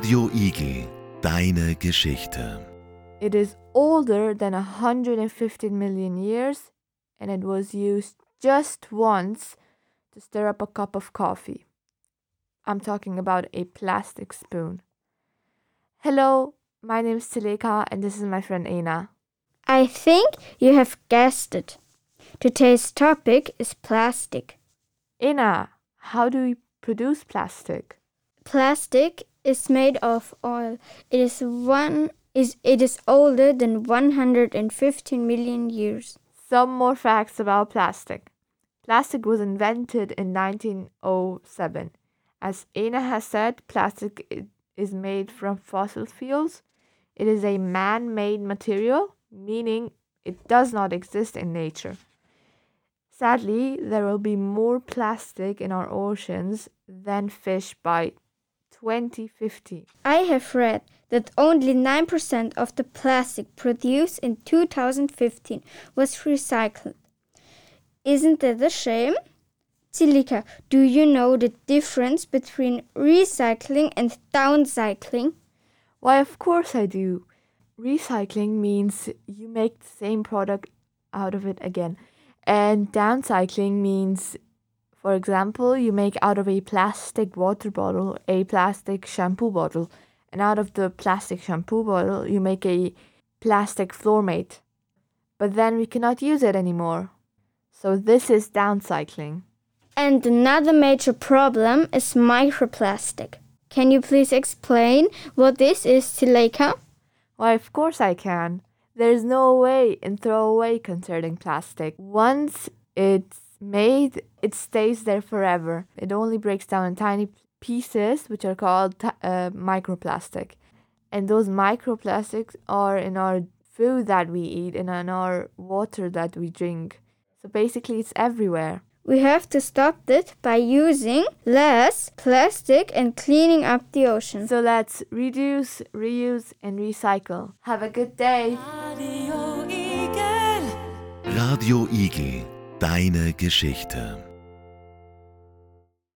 Radio Igel, deine Geschichte. It is older than 115 million years and it was used just once to stir up a cup of coffee. I'm talking about a plastic spoon. Hello, my name is Zileka and this is my friend Ena. I think you have guessed it. Today's topic is plastic. Ena, how do we produce plastic? Plastic is made of oil. It is one is it is older than 115 million years. Some more facts about plastic. Plastic was invented in 1907. As Ena has said, plastic is made from fossil fuels. It is a man made material, meaning it does not exist in nature. Sadly, there will be more plastic in our oceans than fish by 2050. I have read that only 9% of the plastic produced in 2015 was recycled. Isn't that a shame? Zileka, do you know the difference between recycling and downcycling? Why, of course I do. Recycling means you make the same product out of it again. And downcycling means, for example, you make out of a plastic water bottle a plastic shampoo bottle. And out of the plastic shampoo bottle, you make a plastic floor mat. But then we cannot use it anymore. So this is downcycling. And another major problem is microplastic. Can you please explain what this is, Zileka? Why, of course I can. There's no way in throwaway concerning plastic. Once it's made, it stays there forever. It only breaks down in tiny pieces, which are called t- uh, microplastic. And those microplastics are in our food that we eat and in our water that we drink. So basically, it's everywhere. We have to stop it by using less plastic and cleaning up the ocean. So let's reduce, reuse, and recycle. Have a good day. Radio Igel. Radio Igel, deine Geschichte.